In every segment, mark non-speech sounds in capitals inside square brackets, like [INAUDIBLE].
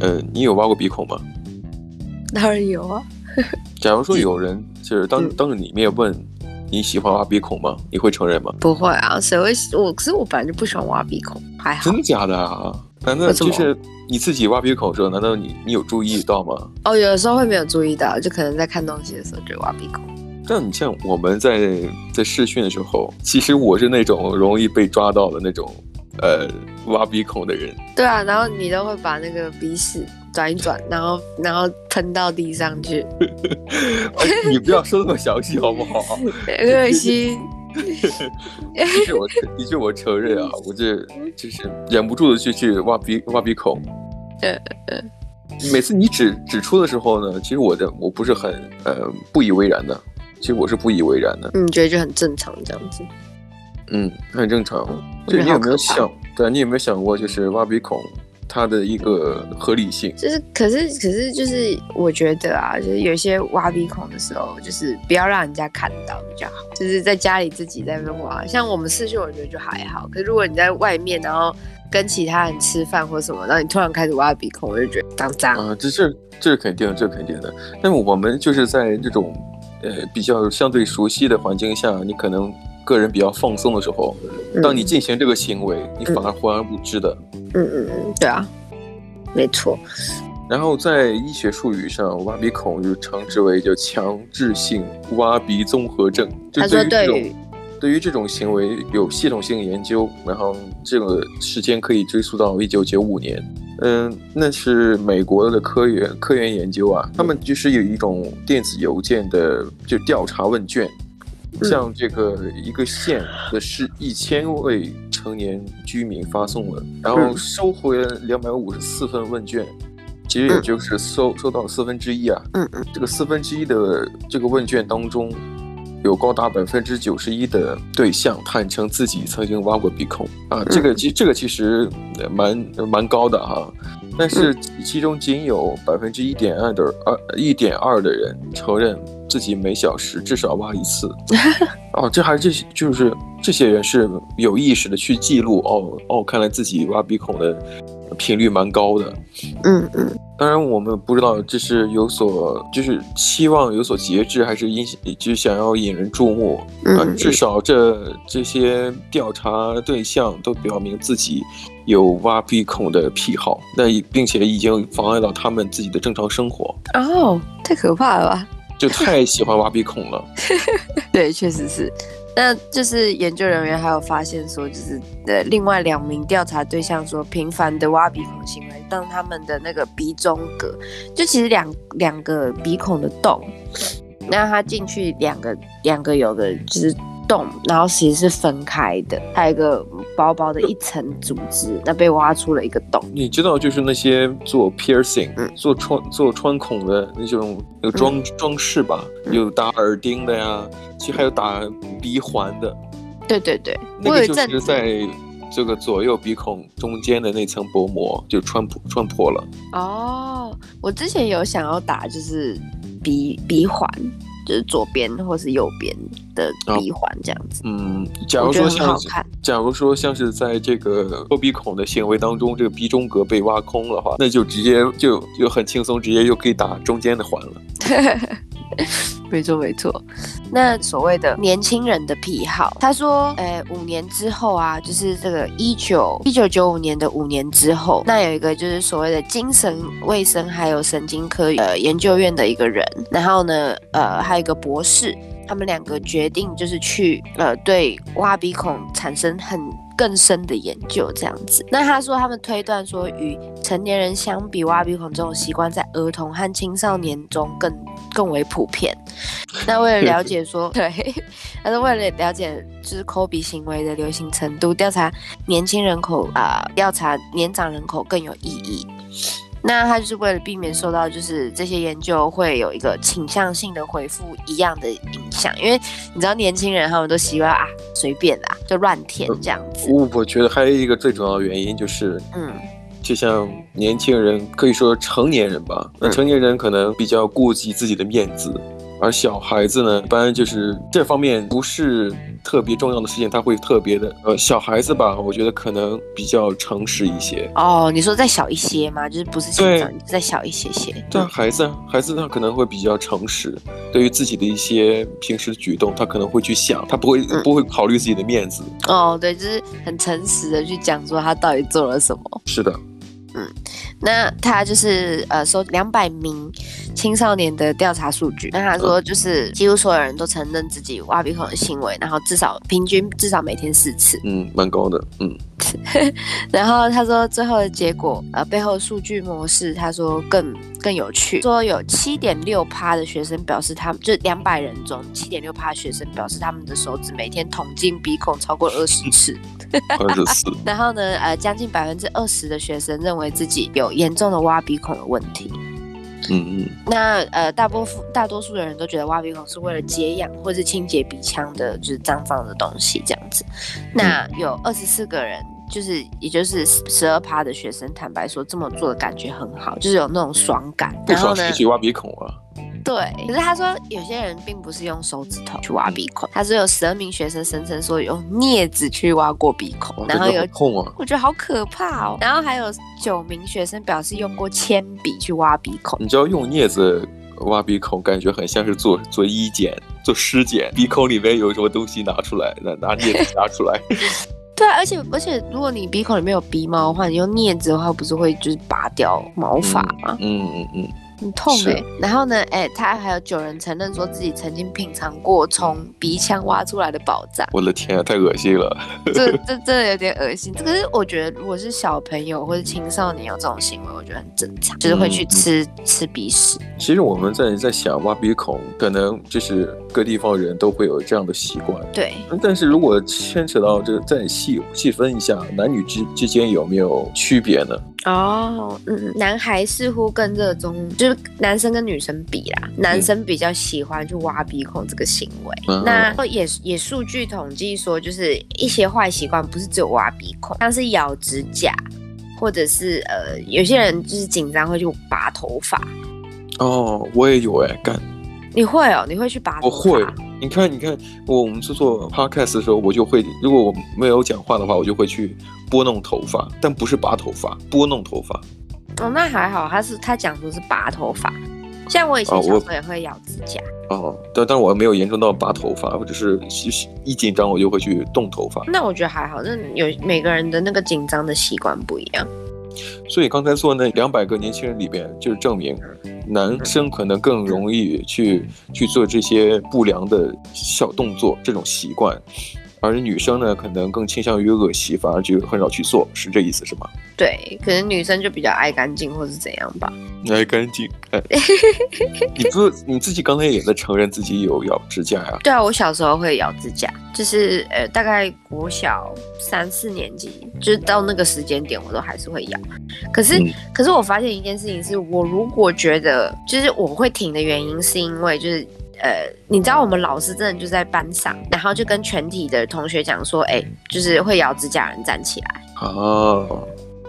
呃，你有挖过鼻孔吗？当然有啊。[LAUGHS] 假如说有人就是当当着你面问你喜欢挖鼻孔吗？你会承认吗？不会啊，谁会？我可是我本来就不喜欢挖鼻孔，还好。真的假的啊？反正就是你自己挖鼻孔的时候，难道你你有注意到吗？哦，有的时候会没有注意到，就可能在看东西的时候就挖鼻孔。但你像我们在在试训的时候，其实我是那种容易被抓到的那种，呃，挖鼻孔的人。对啊，然后你都会把那个鼻屎转一转，然后然后喷到地上去。[LAUGHS] 你不要说那么详细好不好？很 [LAUGHS] 恶心。的确我的确我承认啊，我这就是忍不住的去去挖鼻挖鼻孔。呃呃，每次你指指出的时候呢，其实我的我不是很呃不以为然的。其实我是不以为然的，你觉得就很正常这样子？嗯，很正常。就你有没有想，对，你有没有想过，就是挖鼻孔它的一个合理性？就是，可是，可是，就是我觉得啊，就是有些挖鼻孔的时候，就是不要让人家看到比较好。就是在家里自己在那边挖，像我们视讯，我觉得就还好。可是如果你在外面，然后跟其他人吃饭或什么，然后你突然开始挖鼻孔，我就觉得脏脏。啊，这是这是肯定，这是肯定的。那么我们就是在这种。呃，比较相对熟悉的环境下，你可能个人比较放松的时候，嗯、当你进行这个行为，你反而浑然不知的。嗯嗯嗯，对啊，没错。然后在医学术语上，挖鼻孔就称之为叫强制性挖鼻综合症。他说对。对于这种行为有系统性研究，然后这个时间可以追溯到一九九五年。嗯，那是美国的科研科研研究啊，他们就是有一种电子邮件的就调查问卷，向这个一个县的是一千位成年居民发送了，然后收回了两百五十四份问卷，其实也就是收收到了四分之一啊。嗯嗯，这个四分之一的这个问卷当中。有高达百分之九十一的对象坦诚自己曾经挖过鼻孔啊，这个其这个其实蛮蛮高的哈，但是其中仅有百分之一点二的二一点二的人承认自己每小时至少挖一次，[LAUGHS] 哦，这还是这些就是这些人是有意识的去记录哦哦，看来自己挖鼻孔的频率蛮高的，嗯嗯。当然，我们不知道这是有所，就是期望有所节制，还是引，就是想要引人注目。嗯、呃，至少这这些调查对象都表明自己有挖鼻孔的癖好，那并且已经妨碍到他们自己的正常生活。哦，太可怕了吧！就太喜欢挖鼻孔了。[LAUGHS] 对，确实是。那就是研究人员还有发现说，就是呃，另外两名调查对象说，频繁的挖鼻孔行为，让他们的那个鼻中隔，就其实两两个鼻孔的洞，那他进去两个两个有的就是。洞，然后其实是分开的，还有一个薄薄的一层组织，那被挖出了一个洞。你知道，就是那些做 piercing、嗯、做穿做穿孔的那种有装装饰吧，有打耳钉的呀，其实还有打鼻环的。对对对，那个就是在这个左右鼻孔中间的那层薄膜就穿破穿破了。哦，我之前有想要打，就是鼻鼻环。就是左边或是右边的鼻环这样子，嗯，假如说像，假如说像是在这个后鼻孔的行为当中，这个鼻中隔被挖空的话，那就直接就就很轻松，直接就可以打中间的环了。[LAUGHS] [LAUGHS] 没错没错，那所谓的年轻人的癖好，他说，诶，五年之后啊，就是这个一九一九九五年的五年之后，那有一个就是所谓的精神卫生还有神经科呃研究院的一个人，然后呢，呃，还有一个博士，他们两个决定就是去呃对挖鼻孔产生很。更深的研究这样子，那他说他们推断说，与成年人相比，挖鼻孔这种习惯在儿童和青少年中更更为普遍。那为了了解说，[LAUGHS] 对，他说为了了解就是抠鼻行为的流行程度，调查年轻人口啊，呃，调查年长人口更有意义。那他就是为了避免受到就是这些研究会有一个倾向性的回复一样的影响，因为你知道年轻人他们都习惯啊随便啦就乱填这样子。我我觉得还有一个最重要的原因就是，嗯，就像年轻人可以说成年人吧，那成年人可能比较顾及自己的面子，而小孩子呢，一般就是这方面不是特别重要的事情，他会特别的呃，小孩子吧，我觉得可能比较诚实一些。哦，你说再小一些吗？就是不是现在再小一些些？对，孩子，孩子他可能会比较诚实，对于自己的一些平时的举动，他可能会去想，他不会、嗯、不会考虑自己的面子。哦，对，就是很诚实的去讲说他到底做了什么。是的。嗯，那他就是呃，收两百名青少年的调查数据。那他说，就是几乎所有人都承认自己挖鼻孔的行为，然后至少平均至少每天四次。嗯，蛮高的。嗯，[LAUGHS] 然后他说最后的结果，呃，背后数据模式，他说更更有趣，说有七点六趴的学生表示，他们就两百人中七点六趴学生表示，他们的手指每天捅进鼻孔超过二十次。二十次。[LAUGHS] 然后呢，呃，将近百分之二十的学生认为自己有严重的挖鼻孔的问题。嗯嗯。那呃，大部分大多数的人都觉得挖鼻孔是为了解痒或是清洁鼻腔的，就是脏脏的东西这样子。那有二十四个人，就是也就是十二趴的学生坦白说，这么做的感觉很好，就是有那种爽感。不爽谁去挖鼻孔啊？对，可是他说有些人并不是用手指头去挖鼻孔，他说有十二名学生声称说用镊子去挖过鼻孔，然后有痛啊，我觉得好可怕哦。然后还有九名学生表示用过铅笔去挖鼻孔。你知道用镊子挖鼻孔，感觉很像是做做医检、做尸检，鼻孔里面有什么东西拿出来，拿 [LAUGHS] 拿镊子拿出来。对啊，而且而且如果你鼻孔里面有鼻毛的话，你用镊子的话，不是会就是拔掉毛发吗？嗯嗯嗯。很痛哎、欸，然后呢，哎、欸，他还有九人承认说自己曾经品尝过从鼻腔挖出来的宝藏。我的天啊，太恶心了！这 [LAUGHS] 这真的有点恶心。可是我觉得，如果是小朋友或者青少年有这种行为，我觉得很正常，就是会去吃、嗯、吃鼻屎。其实我们在在想挖鼻孔，可能就是各地方人都会有这样的习惯。对。但是如果牵扯到这个，再细细分一下，男女之之间有没有区别呢？哦，嗯，男孩似乎更热衷，就是男生跟女生比啦，男生比较喜欢去挖鼻孔这个行为。嗯、那也也数据统计说，就是一些坏习惯不是只有挖鼻孔，像是咬指甲，或者是呃，有些人就是紧张会去拔头发。哦，我也有哎，干。你会哦？你会去拔头发？我会。你看，你看，我我们是做 podcast 的时候，我就会，如果我没有讲话的话，我就会去。拨弄头发，但不是拔头发，拨弄头发。哦，那还好，他是他讲说是拔头发。像我以前小时候也会咬指甲。哦，但但我没有严重到拔头发，或者是一紧张我就会去动头发。那我觉得还好，那有每个人的那个紧张的习惯不一样。所以刚才做那两百个年轻人里边，就是证明男生可能更容易去去做这些不良的小动作，这种习惯。而女生呢，可能更倾向于恶习，反而就很少去做，是这意思是吗？对，可能女生就比较爱干净，或是怎样吧。爱干净，哎，[LAUGHS] 你自，你自己刚才也在承认自己有咬指甲呀？对啊，我小时候会咬指甲，就是呃，大概国小三四年级，就是到那个时间点，我都还是会咬。可是，嗯、可是我发现一件事情是，我如果觉得就是我会停的原因，是因为就是。呃，你知道我们老师真的就在班上，然后就跟全体的同学讲说，哎、欸，就是会咬指甲人站起来。哦。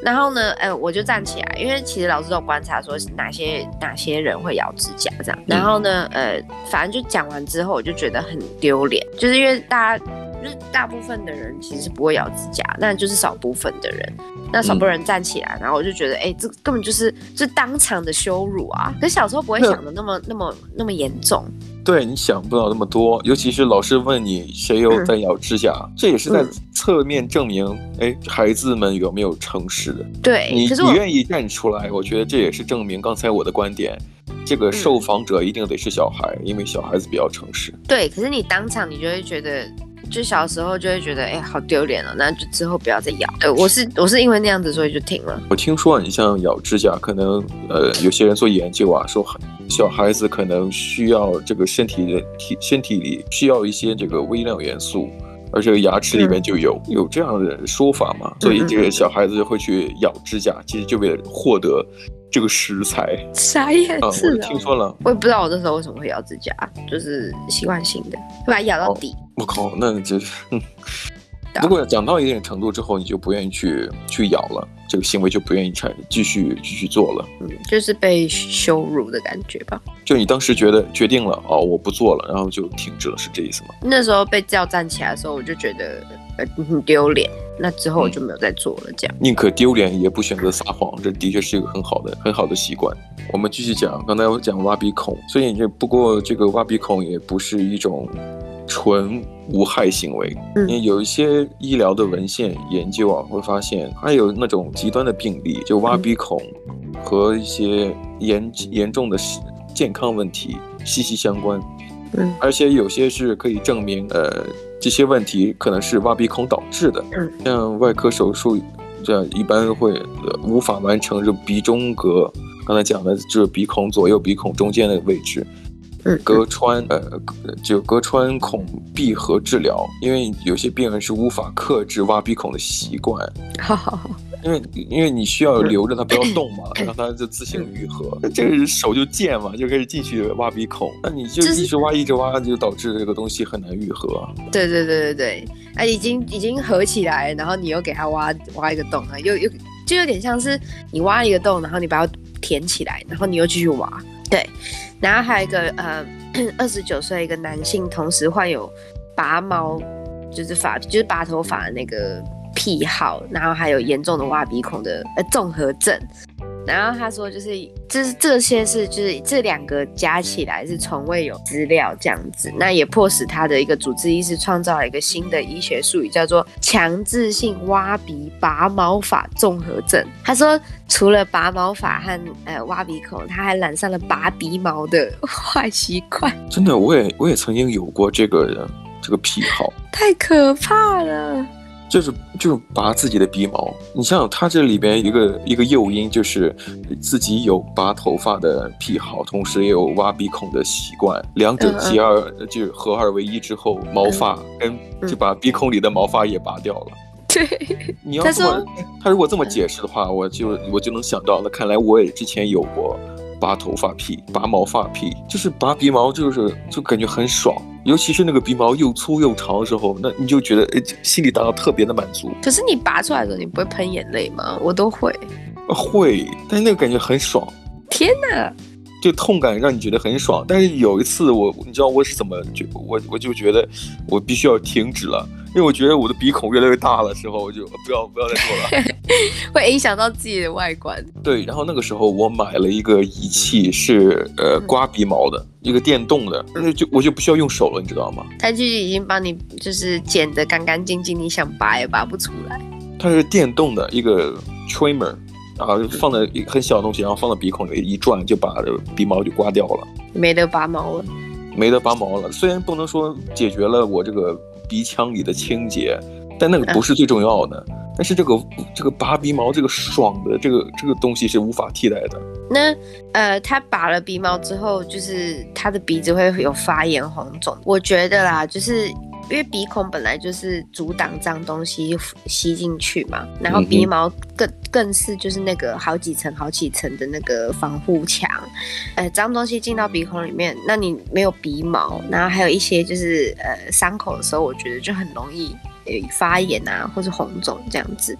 然后呢，呃，我就站起来，因为其实老师都观察说哪些哪些人会咬指甲这样。然后呢，呃，反正就讲完之后，我就觉得很丢脸，就是因为大家就是大部分的人其实是不会咬指甲，那就是少部分的人。那少部分人站起来，然后我就觉得，哎、欸，这根本就是就是当场的羞辱啊！可是小时候不会想的那么那么那么严重。对，你想不到那么多，尤其是老师问你谁又在咬指甲，嗯、这也是在侧面证明，哎、嗯，孩子们有没有诚实的。对，你你愿意站出来，我觉得这也是证明刚才我的观点，这个受访者一定得是小孩，嗯、因为小孩子比较诚实。对，可是你当场你就会觉得，就小时候就会觉得，哎，好丢脸了，那就之后不要再咬。对，我是我是因为那样子，所以就停了。我听说你像咬指甲，可能呃有些人做研究啊，说。小孩子可能需要这个身体的体身体里需要一些这个微量元素，而这个牙齿里面就有、嗯、有这样的说法嘛？所以这个小孩子会去咬指甲，其实就为了获得这个食材。啥意思啊？听说了，我也不知道我那时候为什么会咬指甲，就是习惯性的，会把它咬到底。我、哦、靠，那就。如果讲到一定程度之后，你就不愿意去去咬了，这个行为就不愿意产继续继续做了。嗯，就是被羞辱的感觉吧。就你当时觉得决定了哦，我不做了，然后就停止了，是这意思吗？那时候被叫站起来的时候，我就觉得呃很丢脸。那之后我就没有再做了，这样。宁可丢脸也不选择撒谎，这的确是一个很好的很好的习惯。我们继续讲，刚才我讲挖鼻孔，所以这不过这个挖鼻孔也不是一种纯无害行为，因为有一些医疗的文献研究啊，会发现还有那种极端的病例，就挖鼻孔和一些严严重的健康问题息息相关。嗯，而且有些是可以证明，呃，这些问题可能是挖鼻孔导致的。嗯，像外科手术，这样一般会、呃、无法完成这鼻中隔。刚才讲的就是鼻孔左右鼻孔中间的位置，嗯，隔穿呃就隔穿孔闭合治疗，因为有些病人是无法克制挖鼻孔的习惯。好好好。因为因为你需要留着它不要动嘛，[LAUGHS] 让它就自行愈合。这个手就贱嘛，就开始继续挖鼻孔，那你就一直挖一直挖，就导致这个东西很难愈合。对对对对对，啊，已经已经合起来，然后你又给它挖挖一个洞啊，又又就有点像是你挖一个洞，然后你把它填起来，然后你又继续挖。对，然后还有一个呃，二十九岁一个男性，同时患有拔毛，就是发就是拔头发的那个。癖好，然后还有严重的挖鼻孔的呃综合症，然后他说就是这这些是就是这两个加起来是从未有资料这样子，那也迫使他的一个主治医师创造了一个新的医学术语，叫做强制性挖鼻拔毛法综合症。他说除了拔毛法和呃挖鼻孔，他还染上了拔鼻毛的 [LAUGHS] 坏习惯。真的，我也我也曾经有过这个这个癖好，太可怕了。就是就是拔自己的鼻毛，你想想，他这里边一个一个诱因就是自己有拔头发的癖好，同时也有挖鼻孔的习惯，两者结二、嗯、就合二为一之后，毛发跟就把鼻孔里的毛发也拔掉了。对、嗯，[LAUGHS] 你要这么他，他如果这么解释的话，我就我就能想到，那看来我也之前有过拔头发癖、拔毛发癖，就是拔鼻毛，就是就感觉很爽。尤其是那个鼻毛又粗又长的时候，那你就觉得哎，心里达到特别的满足。可是你拔出来的时候，你不会喷眼泪吗？我都会。会，但是那个感觉很爽。天哪！就痛感让你觉得很爽。但是有一次我，你知道我是怎么觉，我我就觉得我必须要停止了。因为我觉得我的鼻孔越来越大了，时候我就 [LAUGHS] 不要不要再做了，[LAUGHS] 会影响到自己的外观。对，然后那个时候我买了一个仪器是，呃刮鼻毛的，一个电动的，那就我就不需要用手了，你知道吗？它就已经帮你就是剪得干干净净，你想拔也拔不出来。它是电动的一个 trimmer，然后放在一个很小的东西，然后放到鼻孔里一转，就把鼻毛就刮掉了，没得拔毛了，没得拔毛了。虽然不能说解决了我这个。鼻腔里的清洁，但那个不是最重要的。但是这个这个拔鼻毛这个爽的这个这个东西是无法替代的。那呃，他拔了鼻毛之后，就是他的鼻子会有发炎红肿。我觉得啦，就是因为鼻孔本来就是阻挡脏东西吸进去嘛，然后鼻毛更更是就是那个好几层好几层的那个防护墙。呃，脏东西进到鼻孔里面，那你没有鼻毛，然后还有一些就是呃伤口的时候，我觉得就很容易。发炎啊，或是红肿这样子，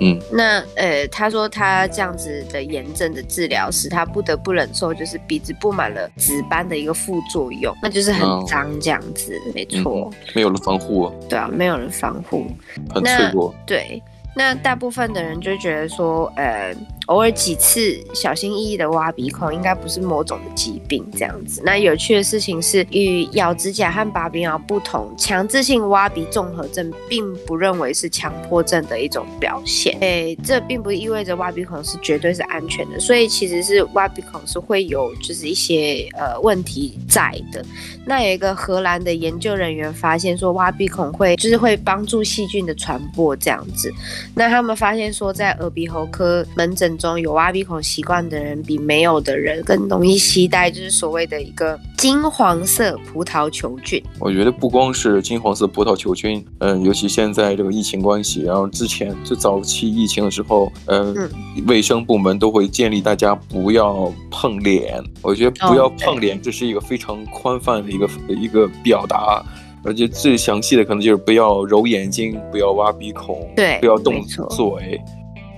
嗯，那呃，他说他这样子的炎症的治疗使他不得不忍受就是鼻子布满了紫斑的一个副作用，那就是很脏这样子，哦、没错、嗯，没有人防护，对啊，没有人防护，很脆弱，对。那大部分的人就觉得说，呃，偶尔几次小心翼翼的挖鼻孔，应该不是某种的疾病这样子。那有趣的事情是，与咬指甲和拔鼻毛不同，强制性挖鼻综合症并不认为是强迫症的一种表现。诶，这并不意味着挖鼻孔是绝对是安全的，所以其实是挖鼻孔是会有就是一些呃问题在的。那有一个荷兰的研究人员发现说，挖鼻孔会就是会帮助细菌的传播这样子。那他们发现说，在耳鼻喉科门诊中有挖鼻孔习惯的人，比没有的人更容易携带，就是所谓的一个金黄色葡萄球菌。我觉得不光是金黄色葡萄球菌，嗯，尤其现在这个疫情关系，然后之前最早期疫情的时候，嗯，卫生部门都会建议大家不要碰脸。我觉得不要碰脸，这是一个非常宽泛的一个一个表达。而且最详细的可能就是不要揉眼睛，不要挖鼻孔，对，不要动嘴，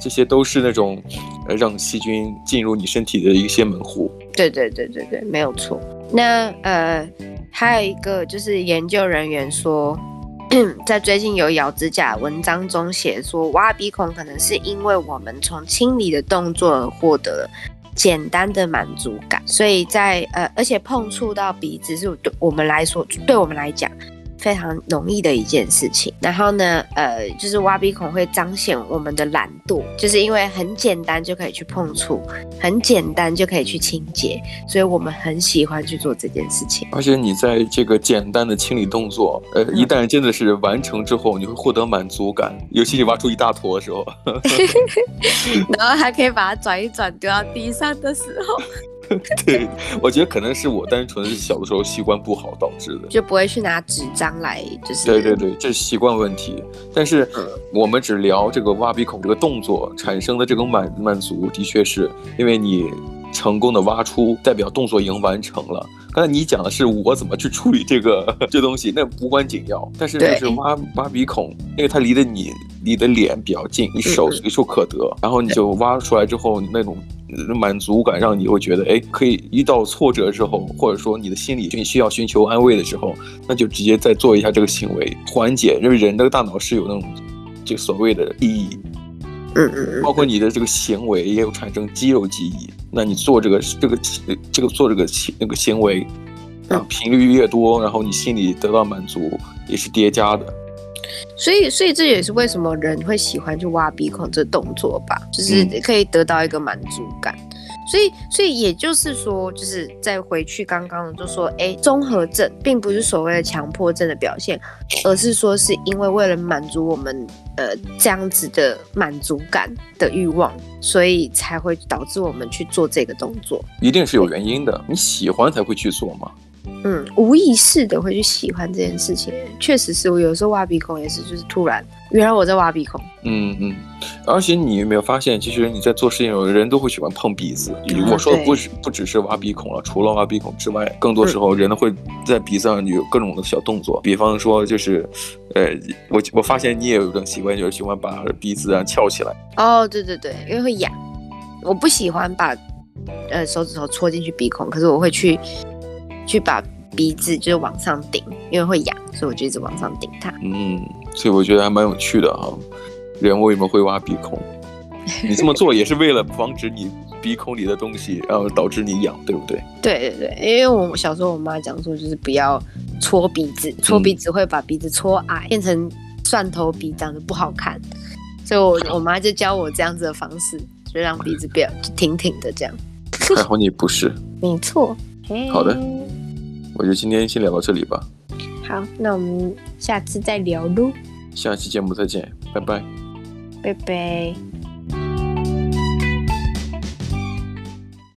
这些都是那种呃让细菌进入你身体的一些门户。对对对对对，没有错。那呃，还有一个就是研究人员说，[CLEARS THROAT] 在最近有咬指甲文章中写说，挖鼻孔可能是因为我们从清理的动作而获得简单的满足感，所以在呃，而且碰触到鼻子是对我们来说，对我们来讲。非常容易的一件事情，然后呢，呃，就是挖鼻孔会彰显我们的懒惰，就是因为很简单就可以去碰触，很简单就可以去清洁，所以我们很喜欢去做这件事情。而且你在这个简单的清理动作，呃，一旦真的是完成之后，你会获得满足感，尤其你挖出一大坨的时候，[LAUGHS] [LAUGHS] 然后还可以把它转一转丢到地上的时候。[LAUGHS] 对，我觉得可能是我单纯是小的时候习惯不好导致的，就不会去拿纸张来，就是对对对，这是习惯问题。但是我们只聊这个挖鼻孔这个动作产生的这种满满足，的确是因为你成功的挖出，代表动作已经完成了。刚才你讲的是我怎么去处理这个这东西，那无关紧要。但是就是挖挖鼻孔，因为它离得你离的脸比较近，你手随手可得，然后你就挖出来之后那种。满足感让你会觉得，哎，可以遇到挫折之后，或者说你的心理需要寻求安慰的时候，那就直接再做一下这个行为，缓解。因为人的大脑是有那种这个所谓的记忆，嗯嗯嗯，包括你的这个行为也有产生肌肉记忆。那你做这个这个这个做这个那个行为，啊，频率越多，然后你心里得到满足也是叠加的。所以，所以这也是为什么人会喜欢去挖鼻孔这动作吧，就是可以得到一个满足感。嗯、所以，所以也就是说，就是再回去刚刚就说，哎，综合症并不是所谓的强迫症的表现，而是说是因为为了满足我们呃这样子的满足感的欲望，所以才会导致我们去做这个动作。一定是有原因的，你喜欢才会去做嘛。嗯，无意识的会去喜欢这件事情，确实是我有时候挖鼻孔也是，就是突然，原来我在挖鼻孔。嗯嗯，而且你有没有发现，其实你在做事情，有的人都会喜欢碰鼻子。嗯、我说的不是不只是挖鼻孔了，除了挖鼻孔之外，更多时候人会在鼻子上有各种的小动作，嗯、比方说就是，呃，我我发现你也有一种习惯，就是喜欢把鼻子啊翘起来。哦，对对对，因为会痒，我不喜欢把呃手指头戳进去鼻孔，可是我会去去把。鼻子就是往上顶，因为会痒，所以我就一直往上顶它。嗯，所以我觉得还蛮有趣的哈。人为什么会挖鼻孔？[LAUGHS] 你这么做也是为了防止你鼻孔里的东西，然后导致你痒，对不对？对对对，因为我小时候我妈讲说，就是不要搓鼻子，搓鼻子会把鼻子搓矮，嗯、变成蒜头鼻，长得不好看。所以我我妈就教我这样子的方式，就让鼻子变挺挺的这样。还好你不是。[LAUGHS] 没错。好的。我就今天先聊到这里吧。好，那我们下次再聊喽。下期节目再见，拜拜。拜拜。